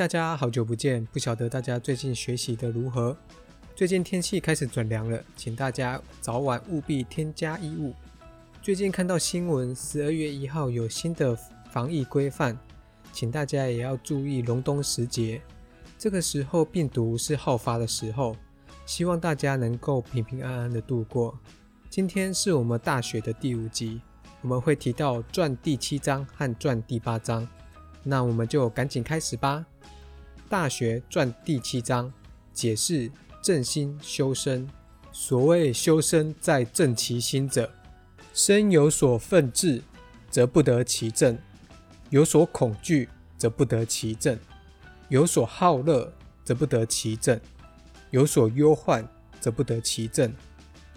大家好久不见！不晓得大家最近学习的如何？最近天气开始转凉了，请大家早晚务必添加衣物。最近看到新闻，十二月一号有新的防疫规范，请大家也要注意隆冬时节。这个时候病毒是好发的时候，希望大家能够平平安安的度过。今天是我们大学的第五集，我们会提到传第七章和传第八章。那我们就赶紧开始吧。大学传第七章解释正心修身。所谓修身在正其心者，身有所愤志，则不得其正；有所恐惧，则不得其正；有所好乐，则不得其正；有所忧患，则不得其正。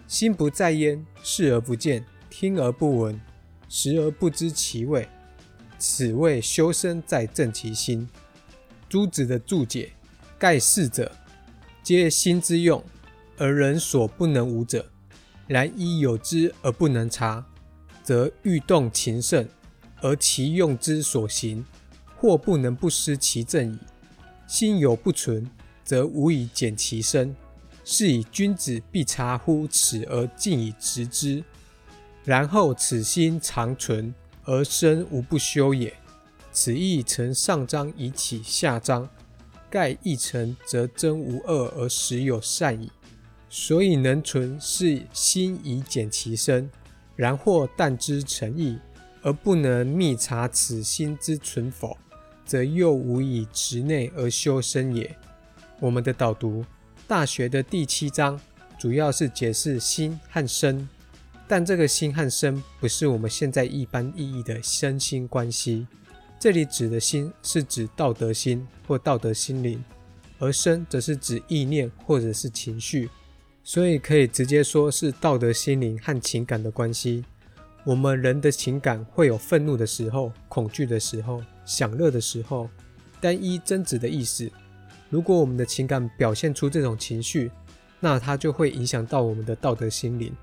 心不在焉，视而不见，听而不闻，食而不知其味。此谓修身在正其心。朱子的注解：盖世者，皆心之用，而人所不能无者。然一有之而不能察，则欲动情甚，而其用之所行，或不能不失其正矣。心有不存，则无以减其身。是以君子必察乎此而进以直之，然后此心常存。而身无不修也。此意成上章以启下章，盖一成则真无恶而实有善矣。所以能存是心以减其身，然或但之诚意，而不能密察此心之存否，则又无以直内而修身也。我们的导读《大学》的第七章，主要是解释心和身。但这个心和身不是我们现在一般意义的身心关系，这里指的心是指道德心或道德心灵，而身则是指意念或者是情绪，所以可以直接说是道德心灵和情感的关系。我们人的情感会有愤怒的时候、恐惧的时候、享乐的时候，单一真旨的意思。如果我们的情感表现出这种情绪，那它就会影响到我们的道德心灵。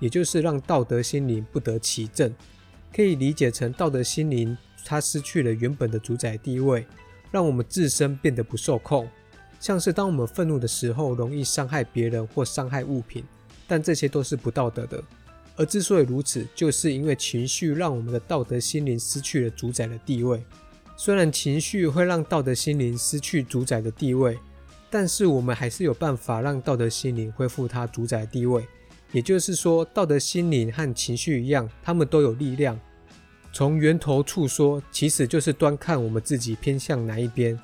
也就是让道德心灵不得其正，可以理解成道德心灵它失去了原本的主宰地位，让我们自身变得不受控。像是当我们愤怒的时候，容易伤害别人或伤害物品，但这些都是不道德的。而之所以如此，就是因为情绪让我们的道德心灵失去了主宰的地位。虽然情绪会让道德心灵失去主宰的地位，但是我们还是有办法让道德心灵恢复它主宰地位。也就是说，道德心灵和情绪一样，他们都有力量。从源头处说，其实就是端看我们自己偏向哪一边。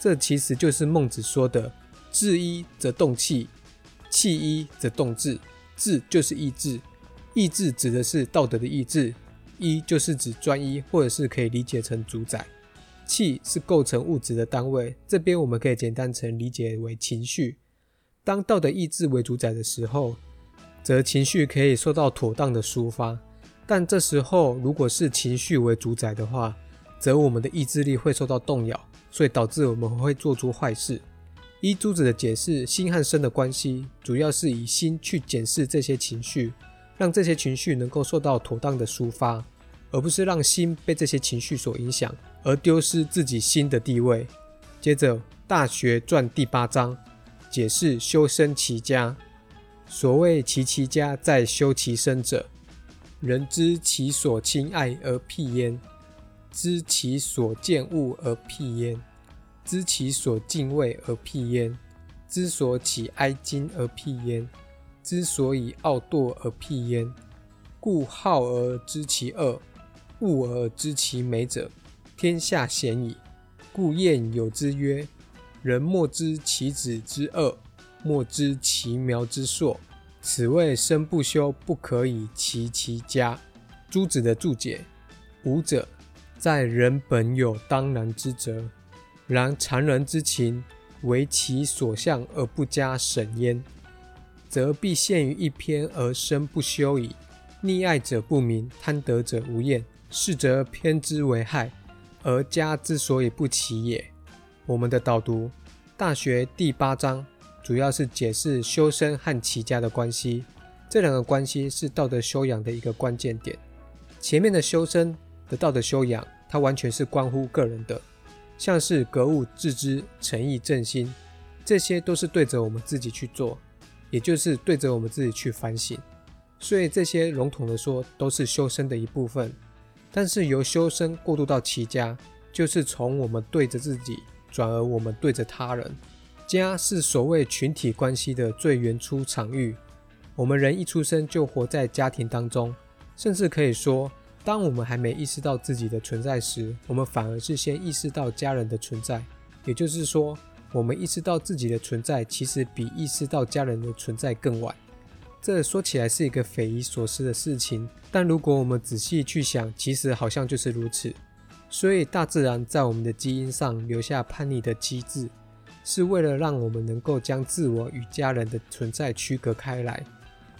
这其实就是孟子说的“志一则动气，气一则动志”。志就是意志，意志指的是道德的意志；一就是指专一，或者是可以理解成主宰。气是构成物质的单位，这边我们可以简单成理解为情绪。当道德意志为主宰的时候。则情绪可以受到妥当的抒发，但这时候如果是情绪为主宰的话，则我们的意志力会受到动摇，所以导致我们会做出坏事。依朱子的解释，心和身的关系主要是以心去检视这些情绪，让这些情绪能够受到妥当的抒发，而不是让心被这些情绪所影响而丢失自己心的地位。接着，《大学传》第八章解释修身齐家。所谓齐其家，在修其身者，人知其所亲爱而辟焉，知其所见恶而辟焉，知其所敬畏而辟焉，知所起哀矜而辟焉，知所以傲惰而辟焉。故好而知其恶，恶而知其美者，天下鲜矣。故谚有之曰：“人莫知其子之恶。”莫知其苗之硕，此谓身不修，不可以齐其家。朱子的注解：五者，在人本有当然之责，然常人之情，为其所向而不加审焉，则必陷于一篇而身不修矣。溺爱者不明，贪得者无厌，是则偏之为害，而家之所以不齐也。我们的导读：大学第八章。主要是解释修身和齐家的关系，这两个关系是道德修养的一个关键点。前面的修身的道德修养，它完全是关乎个人的，像是格物致知、诚意正心，这些都是对着我们自己去做，也就是对着我们自己去反省。所以这些笼统的说，都是修身的一部分。但是由修身过渡到齐家，就是从我们对着自己，转而我们对着他人。家是所谓群体关系的最原初场域。我们人一出生就活在家庭当中，甚至可以说，当我们还没意识到自己的存在时，我们反而是先意识到家人的存在。也就是说，我们意识到自己的存在，其实比意识到家人的存在更晚。这说起来是一个匪夷所思的事情，但如果我们仔细去想，其实好像就是如此。所以，大自然在我们的基因上留下叛逆的机制，是为了让我们能够将自我与家人的存在区隔开来。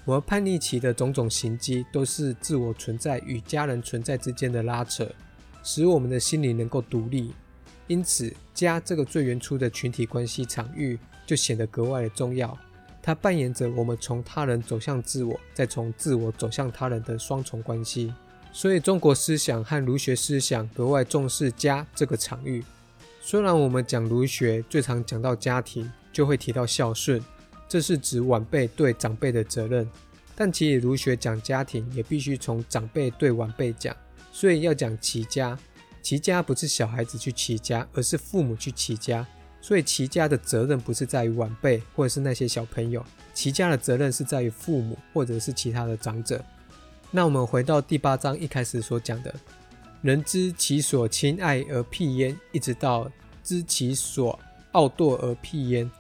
我们叛逆期的种种行迹，都是自我存在与家人存在之间的拉扯，使我们的心灵能够独立。因此，家这个最原初的群体关系场域，就显得格外的重要。它扮演着我们从他人走向自我，再从自我走向他人的双重关系。所以，中国思想和儒学思想格外重视家这个场域。虽然我们讲儒学最常讲到家庭，就会提到孝顺。这是指晚辈对长辈的责任，但其实儒学讲家庭也必须从长辈对晚辈讲，所以要讲齐家。齐家不是小孩子去齐家，而是父母去齐家，所以齐家的责任不是在于晚辈或者是那些小朋友，齐家的责任是在于父母或者是其他的长者。那我们回到第八章一开始所讲的，人知其所亲爱而辟焉，一直到知其所傲惰而辟焉。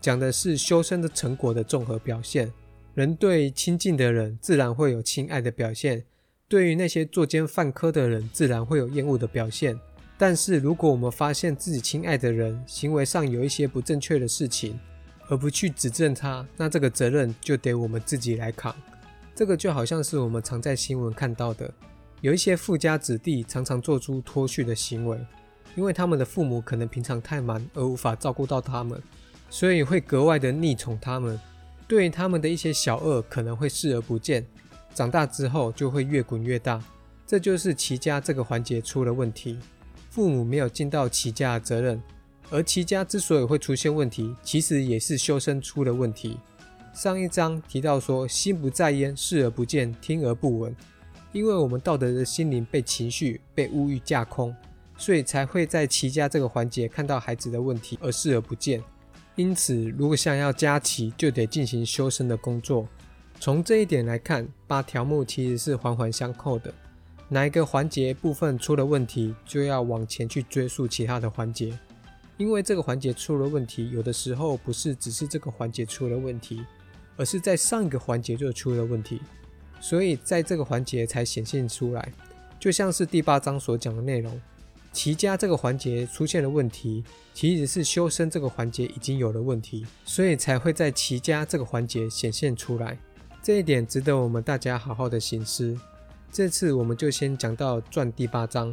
讲的是修身的成果的综合表现。人对亲近的人，自然会有亲爱的表现；对于那些作奸犯科的人，自然会有厌恶的表现。但是，如果我们发现自己亲爱的人行为上有一些不正确的事情，而不去指正他，那这个责任就得我们自己来扛。这个就好像是我们常在新闻看到的，有一些富家子弟常常做出脱序的行为，因为他们的父母可能平常太忙而无法照顾到他们。所以会格外的溺宠他们，对于他们的一些小恶可能会视而不见，长大之后就会越滚越大。这就是齐家这个环节出了问题，父母没有尽到齐家的责任，而齐家之所以会出现问题，其实也是修身出了问题。上一章提到说，心不在焉，视而不见，听而不闻，因为我们道德的心灵被情绪、被物欲架空，所以才会在齐家这个环节看到孩子的问题而视而不见。因此，如果想要加齐，就得进行修身的工作。从这一点来看，八条目其实是环环相扣的。哪一个环节部分出了问题，就要往前去追溯其他的环节。因为这个环节出了问题，有的时候不是只是这个环节出了问题，而是在上一个环节就出了问题，所以在这个环节才显现出来。就像是第八章所讲的内容。齐家这个环节出现了问题，其实是修身这个环节已经有了问题，所以才会在齐家这个环节显现出来。这一点值得我们大家好好的醒思。这次我们就先讲到传第八章，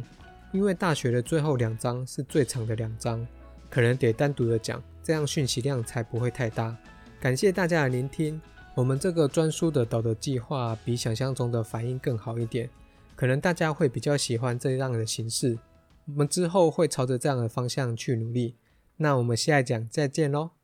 因为大学的最后两章是最长的两章，可能得单独的讲，这样讯息量才不会太大。感谢大家的聆听。我们这个专书的导的计划比想象中的反应更好一点，可能大家会比较喜欢这样的形式。我们之后会朝着这样的方向去努力。那我们下一讲再见喽。